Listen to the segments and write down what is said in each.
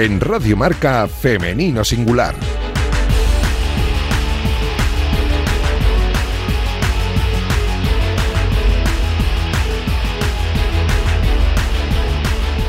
En Radio Marca Femenino Singular.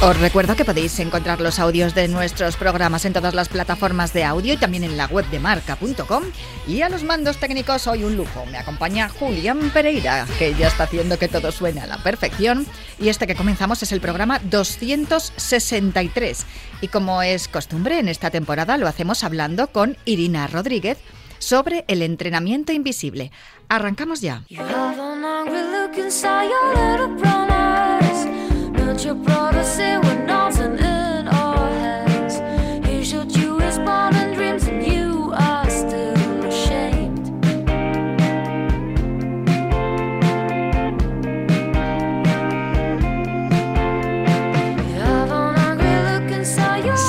Os recuerdo que podéis encontrar los audios de nuestros programas en todas las plataformas de audio y también en la web de marca.com. Y a los mandos técnicos hoy un lujo. Me acompaña Julián Pereira, que ya está haciendo que todo suene a la perfección. Y este que comenzamos es el programa 263. Y como es costumbre en esta temporada, lo hacemos hablando con Irina Rodríguez sobre el entrenamiento invisible. Arrancamos ya.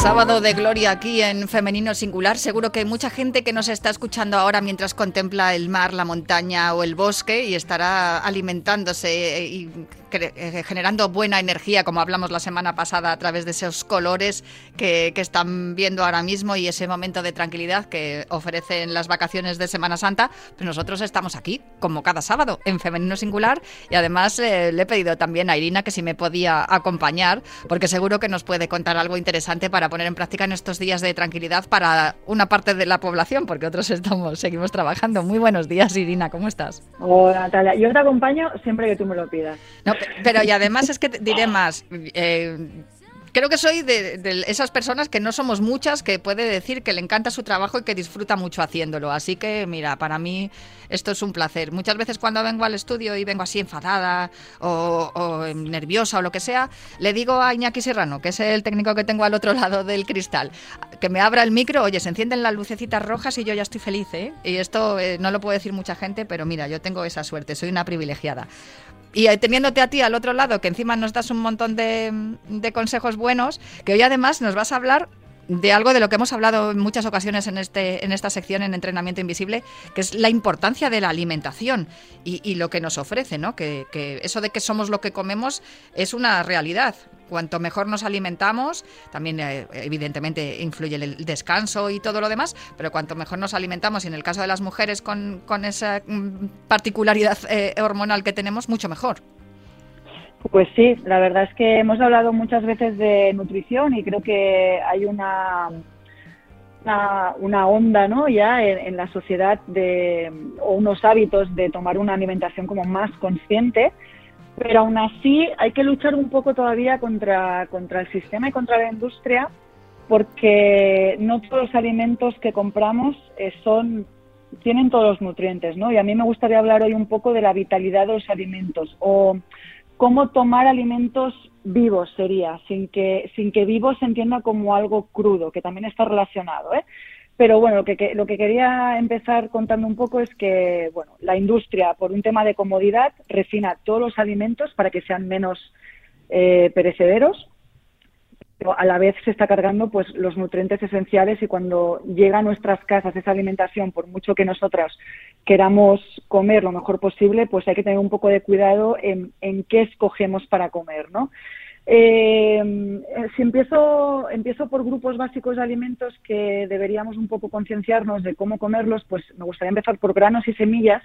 Sábado de gloria aquí en Femenino Singular. Seguro que hay mucha gente que nos está escuchando ahora mientras contempla el mar, la montaña o el bosque y estará alimentándose y eh, generando buena energía, como hablamos la semana pasada, a través de esos colores que, están viendo ahora mismo y ese momento de tranquilidad que ofrecen las vacaciones de Semana Santa. Pues nosotros estamos aquí, como cada sábado, en Femenino Singular y además eh, le he pedido también a Irina que si me podía acompañar, porque seguro que nos puede contar algo interesante para poner en práctica en estos días de tranquilidad para una parte de la población, porque otros estamos, seguimos trabajando. Muy buenos días, Irina, ¿cómo estás? Hola, Natalia. Yo te acompaño siempre que tú me lo pidas. No, pero y además es que diré más. Eh, creo que soy de, esas personas que no somos muchas que puede decir que le encanta su trabajo y que disfruta mucho haciéndolo. Así que, mira, para mí esto es un placer. Muchas veces cuando vengo al estudio y vengo así enfadada o, nerviosa o lo que sea, le digo a Iñaki Serrano, que es el técnico que tengo al otro lado del cristal, que me abra el micro, oye, se encienden las lucecitas rojas y yo ya estoy feliz, ¿eh? Y esto eh, no lo puede decir mucha gente, pero mira, yo tengo esa suerte, soy una privilegiada y teniéndote a ti al otro lado, que encima nos das un montón de, de, consejos buenos, que hoy además nos vas a hablar de algo de lo que hemos hablado en muchas ocasiones en, este, en esta sección en Entrenamiento Invisible, que es la importancia de la alimentación y, lo que nos ofrece, ¿no? Que, que, eso de que somos lo que comemos es una realidad. Cuanto mejor nos alimentamos, también eh, evidentemente influye el descanso y todo lo demás, pero cuanto mejor nos alimentamos, y en el caso de las mujeres con, con esa mm, particularidad eh, hormonal que tenemos, mucho mejor. Pues sí, la verdad es que hemos hablado muchas veces de nutrición y creo que hay una, una, onda ¿no? ya en, la sociedad de, o unos hábitos de tomar una alimentación como más consciente, pero aún así hay que luchar un poco todavía contra, contra el sistema y contra la industria porque no todos los alimentos que compramos eh, son tienen todos los nutrientes, ¿no? Y a mí me gustaría hablar hoy un poco de la vitalidad de los alimentos o cómo tomar alimentos vivos sería, sin que, sin que vivo se entienda como algo crudo, que también está relacionado, ¿eh? Pero bueno, lo que, lo que quería empezar contando un poco es que, bueno, la industria, por un tema de comodidad, refina todos los alimentos para que sean menos eh, perecederos pero a la vez se está cargando pues los nutrientes esenciales y cuando llega a nuestras casas esa alimentación, por mucho que nosotras queramos comer lo mejor posible, pues hay que tener un poco de cuidado en, en qué escogemos para comer, ¿no? Eh, si empiezo, empiezo por grupos básicos de alimentos que deberíamos un poco concienciarnos de cómo comerlos, pues me gustaría empezar por granos y semillas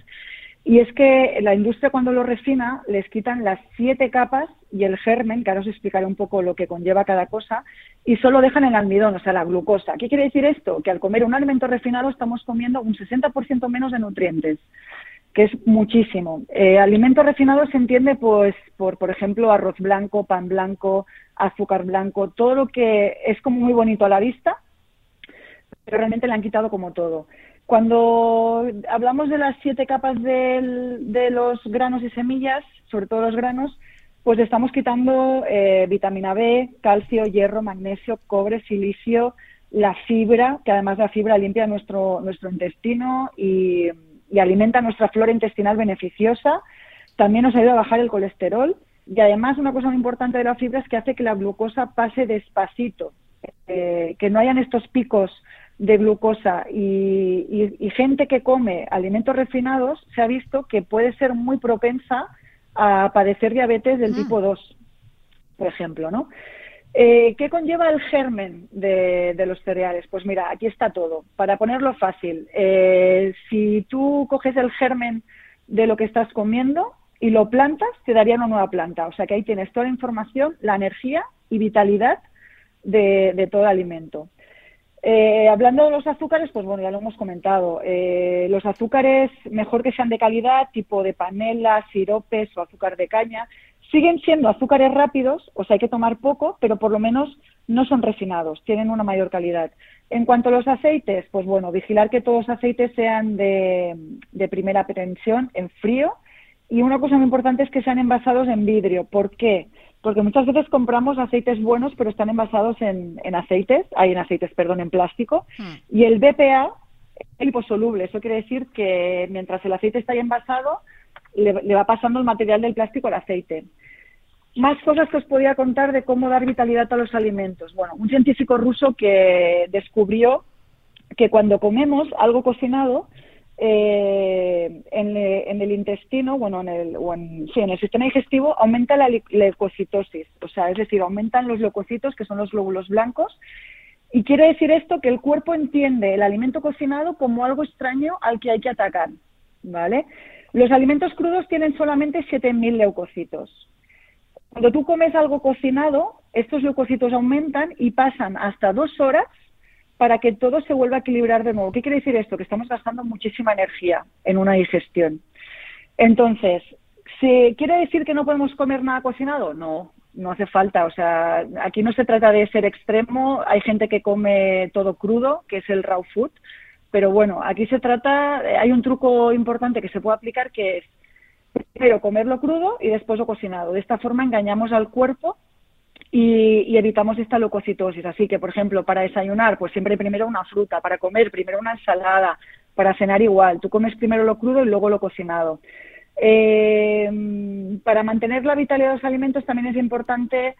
y es que la industria cuando lo refina les quitan las siete capas y el germen, que ahora os explicaré un poco lo que conlleva cada cosa, y solo dejan el almidón, o sea, la glucosa. ¿Qué quiere decir esto? Que al comer un alimento refinado estamos comiendo un 60% menos de nutrientes. que es muchísimo. Eh, alimentos refinados se entiende, pues, por, por ejemplo, arroz blanco, pan blanco, azúcar blanco, todo lo que es como muy bonito a la vista, pero realmente le han quitado como todo. Cuando hablamos de las siete capas de los granos y semillas, sobre todo los granos, pues estamos quitando eh, vitamina B, calcio, hierro, magnesio, cobre, silicio, la fibra, que además la fibra limpia nuestro, nuestro intestino y, y alimenta nuestra flora intestinal beneficiosa. También nos ayuda a bajar el colesterol y además una cosa muy importante de la fibra es que hace que la glucosa pase despacito, eh, que no hayan estos picos de glucosa y, gente que come alimentos refinados se ha visto que puede ser muy propensa a padecer diabetes del mm. tipo 2, por ejemplo, ¿no? Eh, ¿Qué conlleva el germen de, los cereales? Pues mira, aquí está todo. Para ponerlo fácil, eh, si tú coges el germen de lo que estás comiendo y lo plantas, te daría una nueva planta. O sea que ahí tienes toda la información, la energía y vitalidad de todo el alimento. Eh, hablando de los azúcares, pues bueno, ya lo hemos comentado. Eh, los azúcares, mejor que sean de calidad, tipo de panela, siropes o azúcar de caña, siguen siendo azúcares rápidos, o sea, hay que tomar poco, pero por lo menos no son refinados, tienen una mayor calidad. En cuanto a los aceites, pues bueno, vigilar que todos los aceites sean de, de primera pretensión, en frío, y una cosa muy importante es que sean envasados en vidrio. ¿Por qué? Porque muchas veces compramos aceites buenos, pero están envasados en, aceites, hay en aceites, perdón, en plástico, hmm. y el BPA es liposoluble. Eso quiere decir que mientras el aceite está ahí envasado, le, va pasando el material del plástico al aceite. Más cosas que os podía contar de cómo dar vitalidad a los alimentos. Bueno, un científico ruso que descubrió que cuando comemos algo cocinado, eh, en, el intestino, bueno, en el, o en, sí, en el sistema digestivo, aumenta la leucocitosis, o sea, es decir, aumentan los leucocitos, que son los glóbulos blancos, y quiere decir esto que el cuerpo entiende el alimento cocinado como algo extraño al que hay que atacar, ¿vale? Los alimentos crudos tienen solamente 7.000 leucocitos. Cuando tú comes algo cocinado, estos leucocitos aumentan y pasan hasta dos horas para que todo se vuelva a equilibrar de nuevo. ¿Qué quiere decir esto? Que estamos gastando muchísima energía en una digestión. Entonces, ¿se ¿quiere decir que no podemos comer nada cocinado? No, no hace falta. O sea, aquí no se trata de ser extremo. Hay gente que come todo crudo, que es el raw food. Pero bueno, aquí se trata, hay un truco importante que se puede aplicar que es primero comerlo crudo y después lo cocinado. De esta forma engañamos al cuerpo y, evitamos esta leucocitosis. Así que, por ejemplo, para desayunar, pues siempre primero una fruta, para comer primero una ensalada, para cenar igual. Tú comes primero lo crudo y luego lo cocinado. Eh, para mantener la vitalidad de los alimentos también es importante,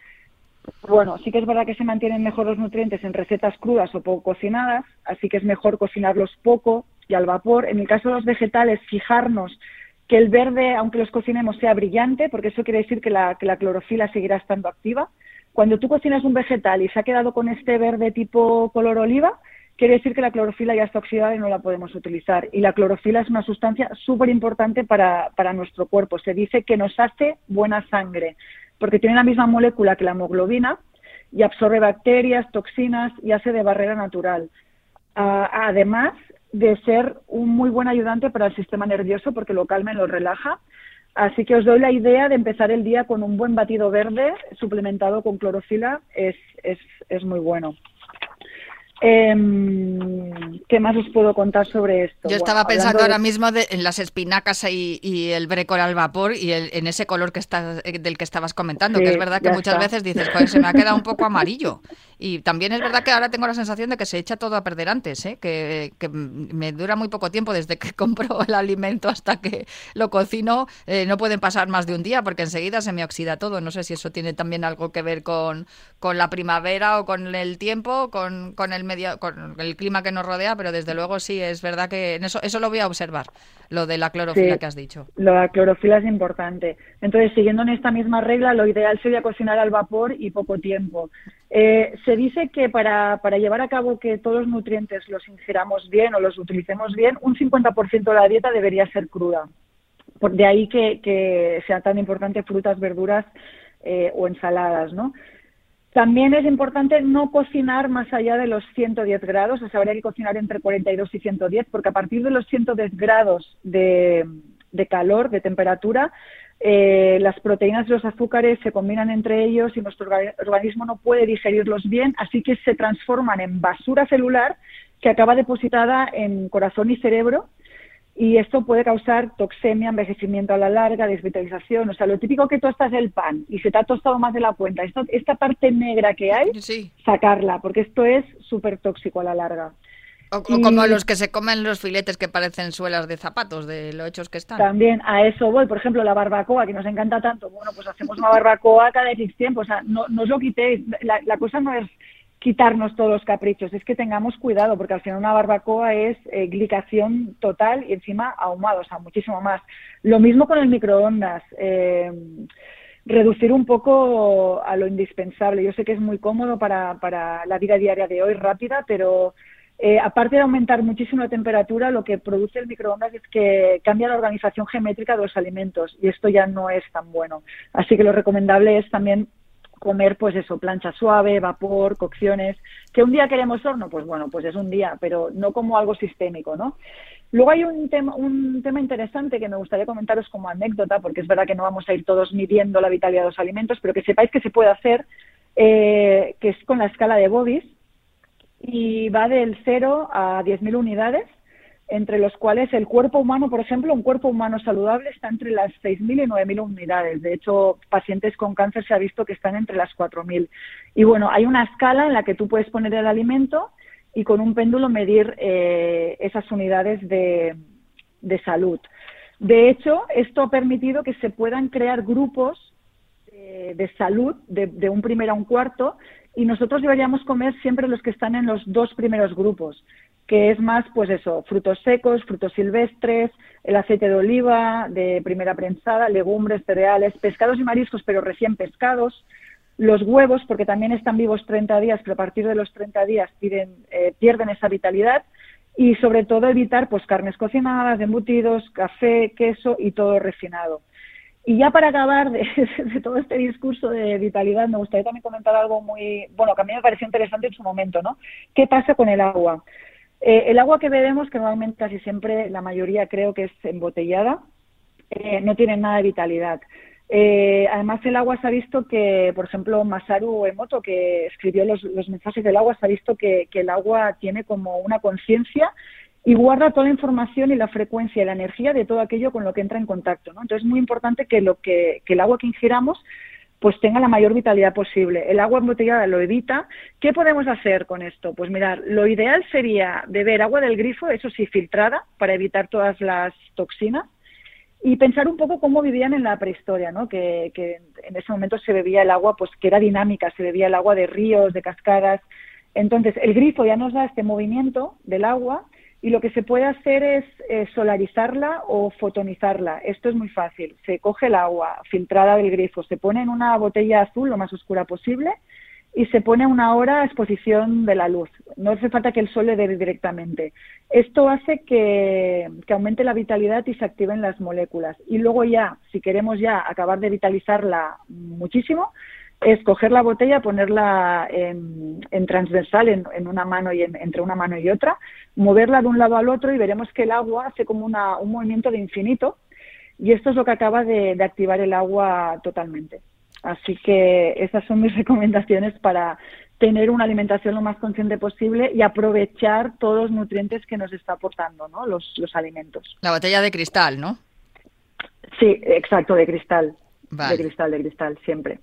bueno, sí que es verdad que se mantienen mejor los nutrientes en recetas crudas o poco cocinadas, así que es mejor cocinarlos poco y al vapor. En el caso de los vegetales, fijarnos que el verde, aunque los cocinemos, sea brillante, porque eso quiere decir que la, que la clorofila seguirá estando activa. Cuando tú cocinas un vegetal y se ha quedado con este verde tipo color oliva, quiere decir que la clorofila ya está oxidada y no la podemos utilizar. Y la clorofila es una sustancia súper importante para, para nuestro cuerpo. Se dice que nos hace buena sangre, porque tiene la misma molécula que la hemoglobina y absorbe bacterias, toxinas y hace de barrera natural. Ah, además de ser un muy buen ayudante para el sistema nervioso porque lo calma y lo relaja Así que os doy la idea de empezar el día con un buen batido verde suplementado con clorofila, es, es, es muy bueno. Em, ¿Qué más os puedo contar sobre esto? Yo estaba pensando ahora mismo en las espinacas y, el brécol al vapor y en ese color que está, del que estabas comentando, que es verdad que muchas veces dices, pues se me ha quedado un poco amarillo. Y también es verdad que ahora tengo la sensación de que se echa todo a perder antes, ¿eh? que, me dura muy poco tiempo desde que compro el alimento hasta que lo cocino. Eh, no pueden pasar más de un día porque enseguida se me oxida todo. No sé si eso tiene también algo que ver con, con la primavera o con el tiempo, con, con el medio, con el clima que nos rodea, pero desde luego sí es verdad que eso, eso lo voy a observar, lo de la clorofila que has dicho. La clorofila es importante. Entonces, siguiendo en esta misma regla, lo ideal sería cocinar al vapor y poco tiempo. Eh, se dice que para, llevar a cabo que todos los nutrientes los ingiramos bien o los utilicemos bien, un 50% de la dieta debería ser cruda. De ahí que, que sea tan importante frutas, verduras eh, o ensaladas, ¿no? También es importante no cocinar más allá de los 110 grados, o sea, habría que cocinar entre 42 y 110, porque a partir de los 110 grados de, de calor, de temperatura, eh, las proteínas y los azúcares se combinan entre ellos y nuestro organismo no puede digerirlos bien, así que se transforman en basura celular que acaba depositada en corazón y cerebro y esto puede causar toxemia, envejecimiento a la larga, desvitalización. O sea, lo típico que tostas el pan y se te ha tostado más de la cuenta. esta parte negra que hay, sacarla, porque esto es súper tóxico a la larga. O, como los que se comen los filetes que parecen suelas de zapatos, de lo hechos que están. También a eso voy. Por ejemplo, la barbacoa, que nos encanta tanto. Bueno, pues hacemos una barbacoa cada X tiempo. O sea, no, no os lo quitéis. La, la cosa no es quitarnos todos los caprichos, es que tengamos cuidado, porque al final una barbacoa es eh, glicación total y encima ahumado, o sea, muchísimo más. Lo mismo con el microondas. Eh, reducir un poco a lo indispensable. Yo sé que es muy cómodo para, para la vida diaria de hoy, rápida, pero eh, aparte de aumentar muchísimo la temperatura, lo que produce el microondas es que cambia la organización geométrica de los alimentos y esto ya no es tan bueno. Así que lo recomendable es también comer, pues eso, plancha suave, vapor, cocciones. ¿Que un día queremos horno? Pues bueno, pues es un día, pero no como algo sistémico, ¿no? Luego hay un tema, un tema interesante que me gustaría comentaros como anécdota, porque es verdad que no vamos a ir todos midiendo la vitalidad de los alimentos, pero que sepáis que se puede hacer, eh, que es con la escala de Bobis, y va del 0 a 10.000 unidades, entre los cuales el cuerpo humano, por ejemplo, un cuerpo humano saludable está entre las 6.000 y 9.000 unidades. De hecho, pacientes con cáncer se ha visto que están entre las 4.000. Y bueno, hay una escala en la que tú puedes poner el alimento y con un péndulo medir eh, esas unidades de, salud. De hecho, esto ha permitido que se puedan crear grupos eh, de salud de, de un primero a un cuarto y nosotros deberíamos comer siempre los que están en los dos primeros grupos que es más, pues eso, frutos secos, frutos silvestres, el aceite de oliva de primera prensada, legumbres, cereales, pescados y mariscos, pero recién pescados, los huevos, porque también están vivos 30 días, pero a partir de los 30 días eh, pierden esa vitalidad, y sobre todo evitar pues carnes cocinadas, embutidos, café, queso y todo refinado. Y ya para acabar de, todo este discurso de vitalidad, me gustaría también comentar algo muy, bueno, que a mí me pareció interesante en su momento, ¿no? ¿Qué pasa con el agua? Eh, el agua que bebemos, que normalmente casi siempre la mayoría creo que es embotellada, eh, no tiene nada de vitalidad. Eh, además, el agua se ha visto que, por ejemplo, Masaru Emoto, que escribió los, mensajes del agua, se ha visto que, el agua tiene como una conciencia y guarda toda la información y la frecuencia y la energía de todo aquello con lo que entra en contacto. ¿no? Entonces, es muy importante que, lo que, el agua que ingiramos pues tenga la mayor vitalidad posible. El agua embotellada lo evita. ¿Qué podemos hacer con esto? Pues mirar, lo ideal sería beber agua del grifo, eso sí, filtrada, para evitar todas las toxinas. Y pensar un poco cómo vivían en la prehistoria, ¿no? Que, que en ese momento se bebía el agua, pues que era dinámica, se bebía el agua de ríos, de cascadas. Entonces, el grifo ya nos da este movimiento del agua y lo que se puede hacer es eh, solarizarla o fotonizarla. Esto es muy fácil. Se coge el agua filtrada del grifo, se pone en una botella azul lo más oscura posible y se pone una hora a exposición de la luz. No hace falta que el sol le dé directamente. Esto hace que, que, aumente la vitalidad y se activen las moléculas. Y luego ya, si queremos ya acabar de vitalizarla muchísimo, es coger la botella, ponerla en, transversal en, una mano y entre una mano y otra, moverla de un lado al otro y veremos que el agua hace como una, un movimiento de infinito y esto es lo que acaba de, activar el agua totalmente. Así que esas son mis recomendaciones para tener una alimentación lo más consciente posible y aprovechar todos los nutrientes que nos está aportando ¿no? los, los alimentos. La botella de cristal, ¿no? Sí, exacto, de cristal. De cristal, de cristal, siempre.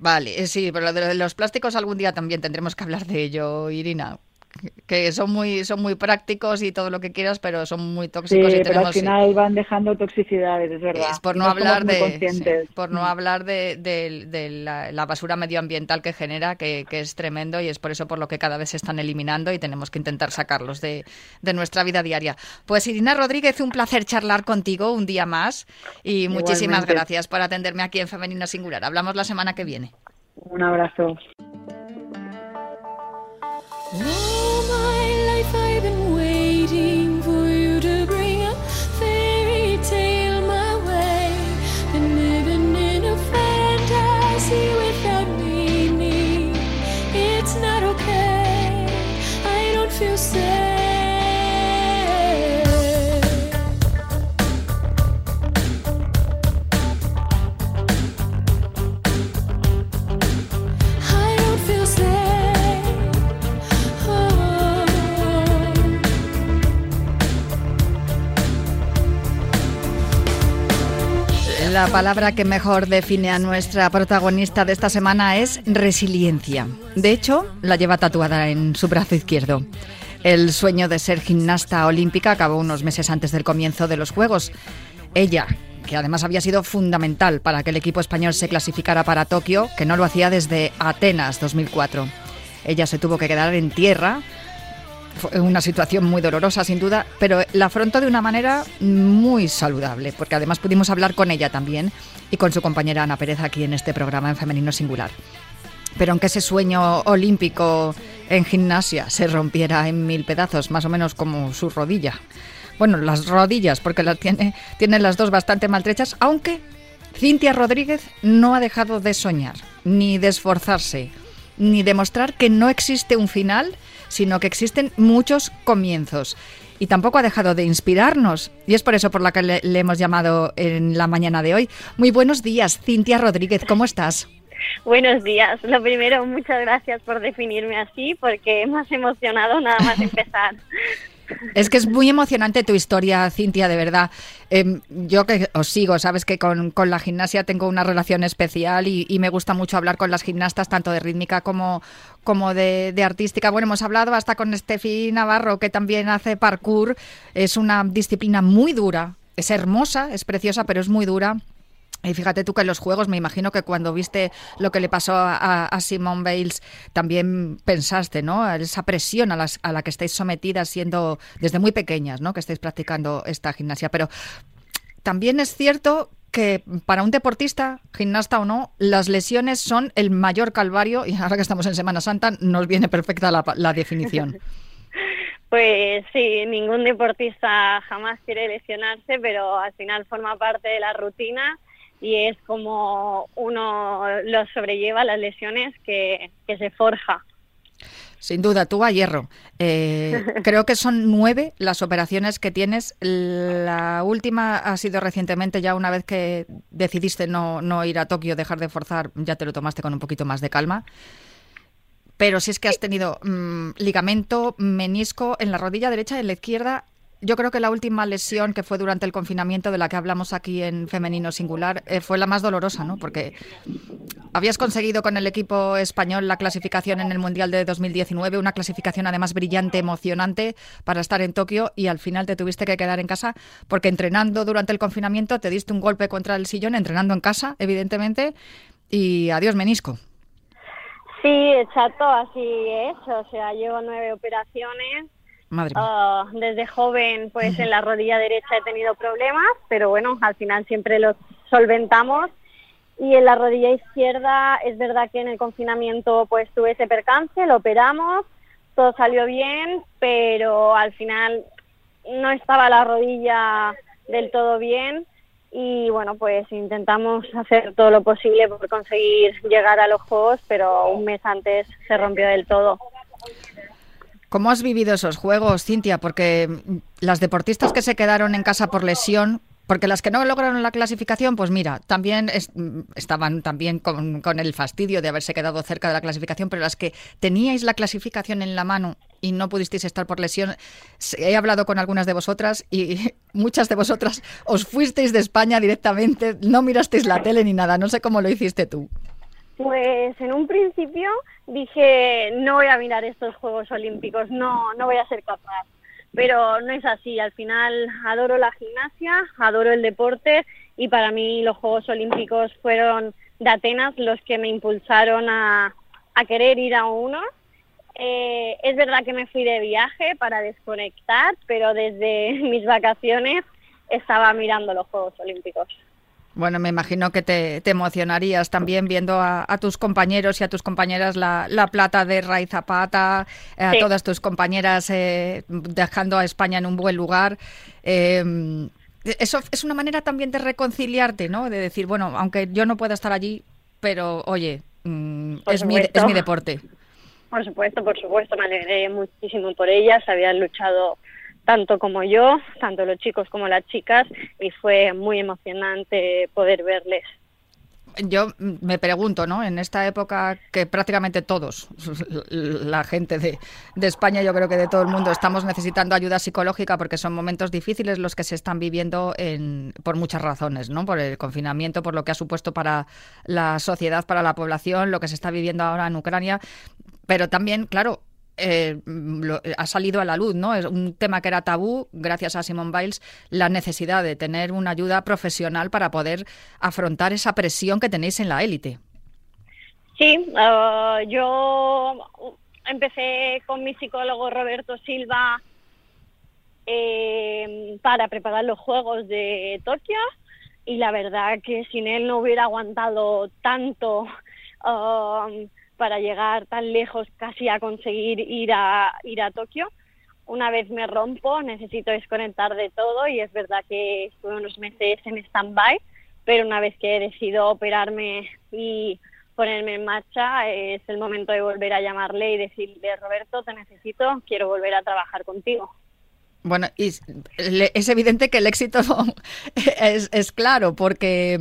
Vale, eh, sí, pero lo de los plásticos algún día también tendremos que hablar de ello, Irina que son muy son muy prácticos y todo lo que quieras, pero son muy tóxicos sí, y pero al final van dejando toxicidades, es verdad. Es por no, hablar de por no hablar de, la, basura medioambiental que genera, que, es tremendo y es por eso por lo que cada vez se están eliminando y tenemos que intentar sacarlos de, nuestra vida diaria. Pues Irina Rodríguez, un placer charlar contigo un día más y muchísimas gracias por atenderme aquí en Femenino Singular. Hablamos la semana que viene. Un abrazo. La palabra que mejor define a nuestra protagonista de esta semana es resiliencia. De hecho, la lleva tatuada en su brazo izquierdo. El sueño de ser gimnasta olímpica acabó unos meses antes del comienzo de los Juegos. Ella, que además había sido fundamental para que el equipo español se clasificara para Tokio, que no lo hacía desde Atenas 2004. Ella se tuvo que quedar en tierra fue una situación muy dolorosa, sin duda, pero la afrontó de una manera muy saludable, porque además pudimos hablar con ella también y con su compañera Ana Pérez aquí en este programa en Femenino Singular. Pero aunque ese sueño olímpico en gimnasia se rompiera en mil pedazos, más o menos como su rodilla, bueno, las rodillas, porque las tiene, tiene las dos bastante maltrechas, aunque Cintia Rodríguez no ha dejado de soñar, ni de esforzarse, ni de mostrar que no existe un final sino que existen muchos comienzos. Y tampoco ha dejado de inspirarnos. Y es por eso por la que le, hemos llamado en la mañana de hoy. Muy buenos días, Cintia Rodríguez, ¿cómo estás? Buenos días. Lo primero, muchas gracias por definirme así, porque me has emocionado nada más empezar. Es que es muy emocionante tu historia, Cintia, de verdad. Em, yo que os sigo, sabes que con, la gimnasia tengo una relación especial y, me gusta mucho hablar con las gimnastas, tanto de rítmica como, como de, de, artística. Bueno, hemos hablado hasta con Estefi Navarro, que también hace parkour. Es una disciplina muy dura, es hermosa, es preciosa, pero es muy dura. Y fíjate tú que en los juegos, me imagino que cuando viste lo que le pasó a, a Simone Bales, también pensaste, ¿no? Esa presión a, las, a la que estáis sometidas siendo desde muy pequeñas, ¿no? Que estáis practicando esta gimnasia. Pero también es cierto que para un deportista, gimnasta o no, las lesiones son el mayor calvario y ahora que estamos en Semana Santa nos viene perfecta la, la definición. Pues sí, ningún deportista jamás quiere lesionarse, pero al final forma parte de la rutina y es como uno lo sobrelleva las lesiones que, se forja. Sin duda, tú a hierro. Eh, creo que son nueve las operaciones que tienes. La última ha sido recientemente, ya una vez que decidiste no, no ir a Tokio, dejar de forzar, ya te lo tomaste con un poquito más de calma. Pero si es que has tenido mm, ligamento, menisco en la rodilla derecha y en la izquierda yo creo que la última lesión que fue durante el confinamiento de la que hablamos aquí en Femenino Singular eh, fue la más dolorosa, ¿no? Porque habías conseguido con el equipo español la clasificación en el Mundial de 2019, una clasificación además brillante, emocionante para estar en Tokio y al final te tuviste que quedar en casa porque entrenando durante el confinamiento te diste un golpe contra el sillón, entrenando en casa, evidentemente, y adiós menisco. Sí, exacto, así es. O sea, llevo nueve operaciones Ah, desde joven, pues en la rodilla derecha he tenido problemas, pero bueno, al final siempre los solventamos. Y en la rodilla izquierda es verdad que en el confinamiento pues tuve ese percance, lo operamos, todo salió bien, pero al final no estaba la rodilla del todo bien y bueno, pues intentamos hacer todo lo posible por conseguir llegar a los Juegos, pero un mes antes se rompió del todo. ¿Cómo has vivido esos juegos, Cintia? Porque las deportistas que se quedaron en casa por lesión, porque las que no lograron la clasificación, pues mira, también estaban también con, con, el fastidio de haberse quedado cerca de la clasificación, pero las que teníais la clasificación en la mano y no pudisteis estar por lesión, he hablado con algunas de vosotras y muchas de vosotras os fuisteis de España directamente, no mirasteis la tele ni nada, no sé cómo lo hiciste tú. Pues en un principio dije, no voy a mirar estos Juegos Olímpicos, no, no voy a ser capaz. Pero no es así, al final adoro la gimnasia, adoro el deporte y para mí los Juegos Olímpicos fueron de Atenas los que me impulsaron a, a querer ir a uno. Eh, es verdad que me fui de viaje para desconectar, pero desde mis vacaciones estaba mirando los Juegos Olímpicos. Bueno, me imagino que te, emocionarías también viendo a, tus compañeros y a tus compañeras la, plata de Ray Zapata, a todas tus compañeras eh, dejando a España en un buen lugar. Em, eso es una manera también de reconciliarte, ¿no? De decir, bueno, aunque yo no pueda estar allí, pero oye, mm, es, mi, es mi deporte. Por supuesto, por supuesto, me alegré muchísimo por ellas, habían luchado tanto como yo, tanto los chicos como las chicas, y fue muy emocionante poder verles. yo me pregunto, ¿no? En esta época que prácticamente todos, la gente de, España, yo creo que de todo el mundo, estamos necesitando ayuda psicológica porque son momentos difíciles los que se están viviendo en, por muchas razones, ¿no? Por el confinamiento, por lo que ha supuesto para la sociedad, para la población, lo que se está viviendo ahora en Ucrania. Pero también, claro, eh, ha salido a la luz, ¿no? Es un tema que era tabú, gracias a Simon Biles, la necesidad de tener una ayuda profesional para poder afrontar esa presión que tenéis en la élite. Sí, uh, yo empecé con mi psicólogo Roberto Silva eh, para preparar los Juegos de Tokio y la verdad que sin él no hubiera aguantado tanto. Uh, para llegar tan lejos casi a conseguir ir a, ir a Tokio. Una vez me rompo, necesito desconectar de todo y es verdad que estuve unos meses en stand-by, pero una vez que he decidido operarme y ponerme en marcha, es el momento de volver a llamarle y decirle, Roberto, te necesito, quiero volver a trabajar contigo. Bueno, y es evidente que el éxito es, claro, porque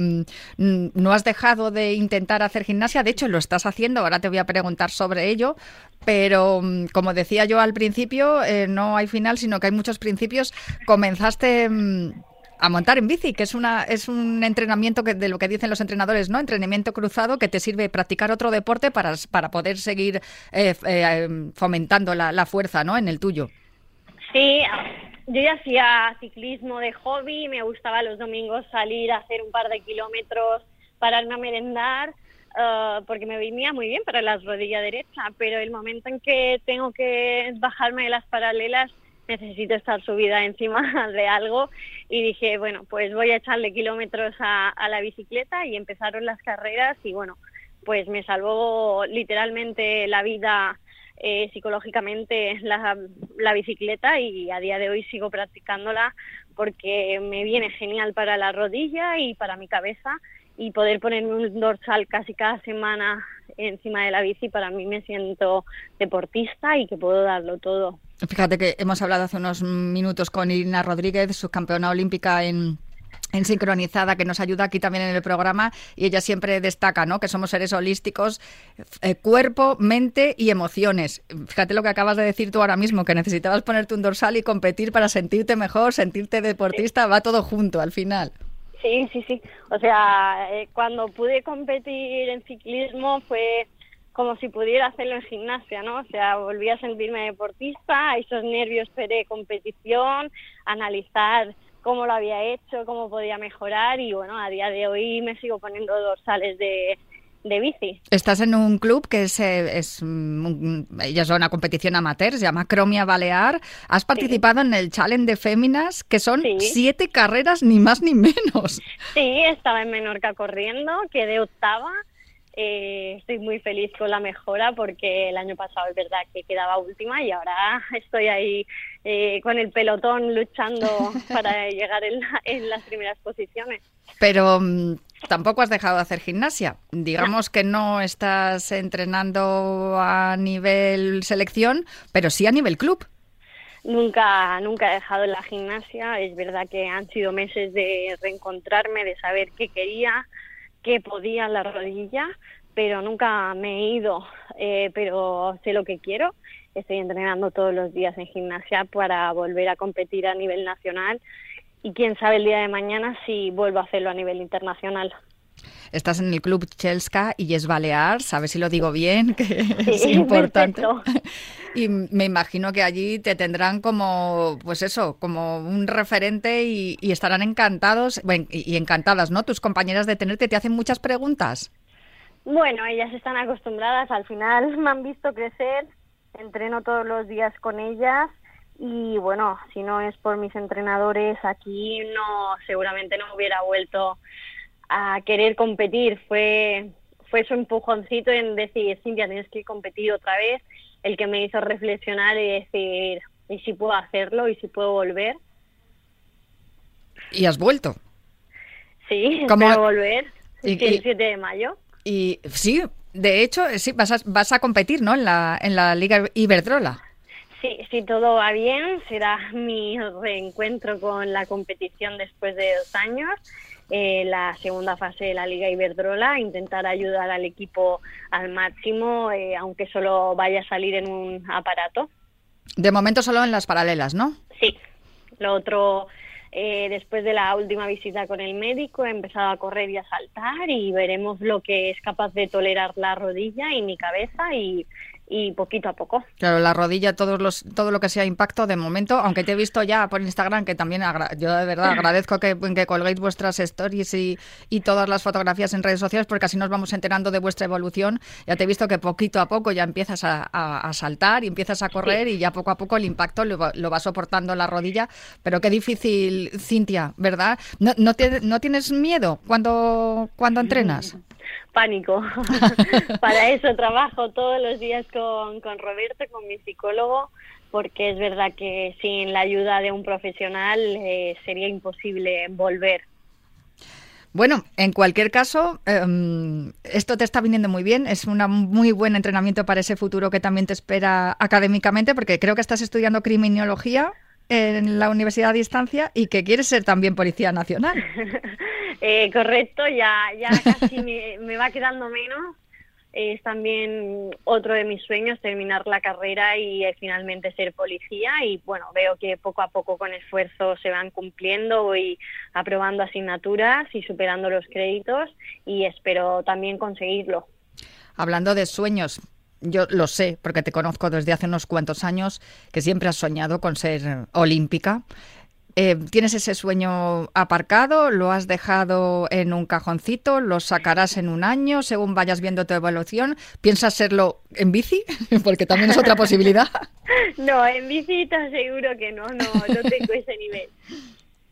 mm, no has dejado de intentar hacer gimnasia, de hecho lo estás haciendo, ahora te voy a preguntar sobre ello, pero mm, como decía yo al principio, eh, no hay final, sino que hay muchos principios. Comenzaste mm, a montar en bici, que es una es un entrenamiento que, de lo que dicen los entrenadores, ¿no? Entrenamiento cruzado que te sirve practicar otro deporte para, para poder seguir eh, eh, fomentando la, la fuerza, ¿no? En el tuyo. Sí, yo ya hacía ciclismo de hobby, me gustaba los domingos salir a hacer un par de kilómetros, pararme a merendar, eh, porque me venía muy bien para la rodilla derecha, pero el momento en que tengo que bajarme de las paralelas, necesito estar subida encima de algo. Y dije, bueno, pues voy a echarle kilómetros a la bicicleta y empezaron las carreras y bueno, pues me salvó literalmente la vida eh, psicológicamente la, la bicicleta y a día de hoy sigo practicándola porque me viene genial para la rodilla y para mi cabeza y poder ponerme un dorsal casi cada semana encima de la bici para mí me siento deportista y que puedo darlo todo. Fíjate que hemos hablado hace unos minutos con Irina Rodríguez, subcampeona olímpica en en sincronizada que nos ayuda aquí también en el programa y ella siempre destaca ¿no? que somos seres holísticos, eh, cuerpo, mente y emociones. Fíjate lo que acabas de decir tú ahora mismo, que necesitabas ponerte un dorsal y competir para sentirte mejor, sentirte deportista, va todo junto al final. Sí, sí, sí. O sea, eh, cuando pude competir en ciclismo fue como si pudiera hacerlo en gimnasia, ¿no? O sea, volví a sentirme deportista, esos nervios de competición, analizar cómo lo había hecho, cómo podía mejorar y bueno, a día de hoy me sigo poniendo dorsales de, de bici. Estás en un club que es, eh, es es una competición amateur, se llama Cromia Balear. Has participado en el Challenge de Féminas, que son siete carreras, ni más ni menos. Sí, estaba en Menorca corriendo, quedé octava eh, estoy muy feliz con la mejora porque el año pasado es verdad que quedaba última y ahora estoy ahí eh, con el pelotón luchando para llegar en, las primeras posiciones. Pero mm, tampoco has dejado de hacer gimnasia. Digamos que no estás entrenando a nivel selección, pero sí a nivel club. Nunca, nunca he dejado la gimnasia. Es verdad que han sido meses de reencontrarme, de saber qué quería, que podía la rodilla, pero nunca me he ido, eh, pero sé lo que quiero. Estoy entrenando todos los días en gimnasia para volver a competir a nivel nacional y quién sabe el día de mañana si vuelvo a hacerlo a nivel internacional. Estás en el club Chelska y es Balear, sabes si lo digo bien, que es importante. Y me imagino que allí te tendrán como, pues eso, como un referente y, estarán encantados y, encantadas, ¿no? Tus compañeras de tenerte te hacen muchas preguntas. Bueno, ellas están acostumbradas, al final me han visto crecer, entreno todos los días con ellas y bueno, si no es por mis entrenadores aquí no seguramente no hubiera vuelto a querer competir, fue, fue su empujoncito en decir, Cintia, tienes que competir otra vez, el que me hizo reflexionar y decir, ¿y si puedo hacerlo? ¿Y si puedo volver? ¿Y has vuelto? Sí, ¿Cómo? espero volver el 7 de mayo. Y sí, de hecho, sí, vas a, vas a competir, ¿no? En la, en la Liga Iberdrola. Sí, si todo va bien, será mi reencuentro con la competición después de dos años. Eh, la segunda fase de la Liga Iberdrola, intentar ayudar al equipo al máximo, eh, aunque solo vaya a salir en un aparato. De momento solo en las paralelas, ¿no? Sí. Lo otro, eh, después de la última visita con el médico, he empezado a correr y a saltar y veremos lo que es capaz de tolerar la rodilla y mi cabeza y y poquito a poco. Claro, la rodilla, todos los, todo lo que sea impacto de momento, aunque te he visto ya por Instagram, que también yo de verdad agradezco que, que colguéis vuestras stories y, y, todas las fotografías en redes sociales, porque así nos vamos enterando de vuestra evolución. Ya te he visto que poquito a poco ya empiezas a, a, saltar y empiezas a correr y ya poco a poco el impacto lo, lo, va soportando la rodilla. Pero qué difícil, Cintia, ¿verdad? ¿No, no, no tienes miedo cuando, cuando entrenas? Pánico. Para eso trabajo todos los días con, con Roberto, con mi psicólogo, porque es verdad que sin la ayuda de un profesional eh, sería imposible volver. Bueno, en cualquier caso, em, esto te está viniendo muy bien. Es un muy buen entrenamiento para ese futuro que también te espera académicamente, porque creo que estás estudiando criminología en la universidad a distancia y que quieres ser también policía nacional. Eh, correcto, ya, ya casi me, va quedando menos. Es también otro de mis sueños terminar la carrera y eh, finalmente ser policía y bueno, veo que poco a poco con esfuerzo se van cumpliendo, voy aprobando asignaturas y superando los créditos y espero también conseguirlo. Hablando de sueños, yo lo sé porque te conozco desde hace unos cuantos años que siempre has soñado con ser olímpica. Eh, ¿Tienes ese sueño aparcado? ¿Lo has dejado en un cajoncito? ¿Lo sacarás en un año según vayas viendo tu evolución? ¿Piensas serlo en bici? Porque también es otra posibilidad. No, en bici te aseguro que no, no, no tengo ese nivel.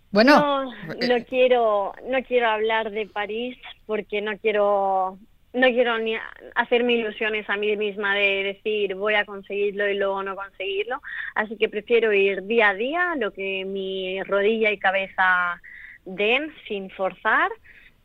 Bueno, no, no quiero, no quiero hablar de París porque no quiero no quiero ni hacerme ilusiones a mí misma de decir voy a conseguirlo y luego no conseguirlo, así que prefiero ir día a día, lo que mi rodilla y cabeza den sin forzar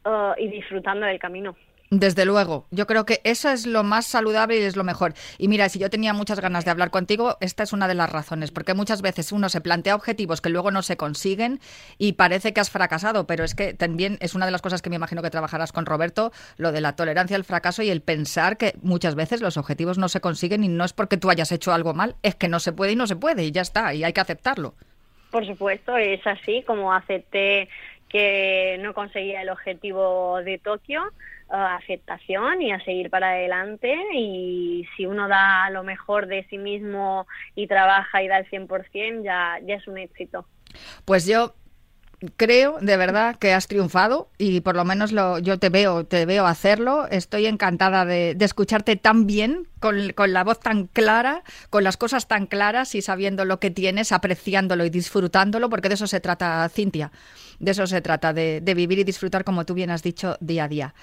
uh, y disfrutando del camino. Desde luego, yo creo que eso es lo más saludable y es lo mejor. Y mira, si yo tenía muchas ganas de hablar contigo, esta es una de las razones, porque muchas veces uno se plantea objetivos que luego no se consiguen y parece que has fracasado, pero es que también es una de las cosas que me imagino que trabajarás con Roberto, lo de la tolerancia al fracaso y el pensar que muchas veces los objetivos no se consiguen y no es porque tú hayas hecho algo mal, es que no se puede y no se puede y ya está, y hay que aceptarlo. Por supuesto, es así, como acepté que no conseguía el objetivo de Tokio aceptación y a seguir para adelante y si uno da lo mejor de sí mismo y trabaja y da el 100% ya, ya es un éxito. Pues yo creo de verdad que has triunfado y por lo menos lo, yo te veo, te veo hacerlo. Estoy encantada de, de escucharte tan bien, con, con, la voz tan clara, con las cosas tan claras y sabiendo lo que tienes, apreciándolo y disfrutándolo, porque de eso se trata, Cintia. De eso se trata, de, de vivir y disfrutar, como tú bien has dicho, día a día.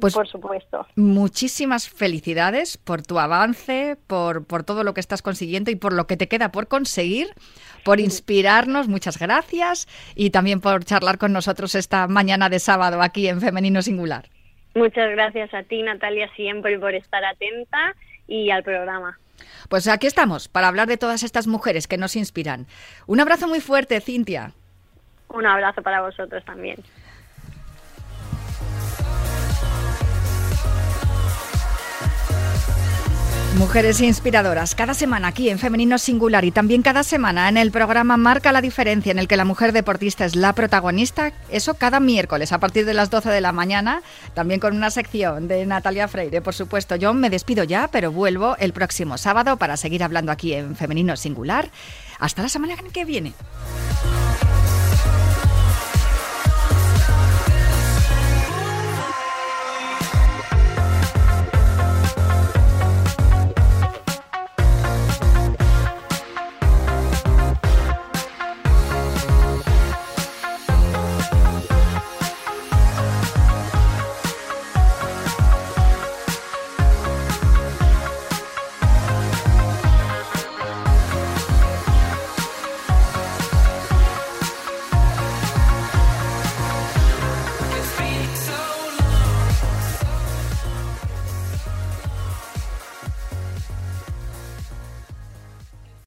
Pues por supuesto. Muchísimas felicidades por tu avance, por, por todo lo que estás consiguiendo y por lo que te queda por conseguir, por inspirarnos. Muchas gracias y también por charlar con nosotros esta mañana de sábado aquí en Femenino Singular. Muchas gracias a ti, Natalia, siempre por estar atenta y al programa. Pues aquí estamos para hablar de todas estas mujeres que nos inspiran. Un abrazo muy fuerte, Cintia. Un abrazo para vosotros también. Mujeres inspiradoras, cada semana aquí en Femenino Singular y también cada semana en el programa Marca la Diferencia, en el que la mujer deportista es la protagonista, eso cada miércoles a partir de las 12 de la mañana, también con una sección de Natalia Freire, por supuesto. Yo me despido ya, pero vuelvo el próximo sábado para seguir hablando aquí en Femenino Singular. Hasta la semana que viene.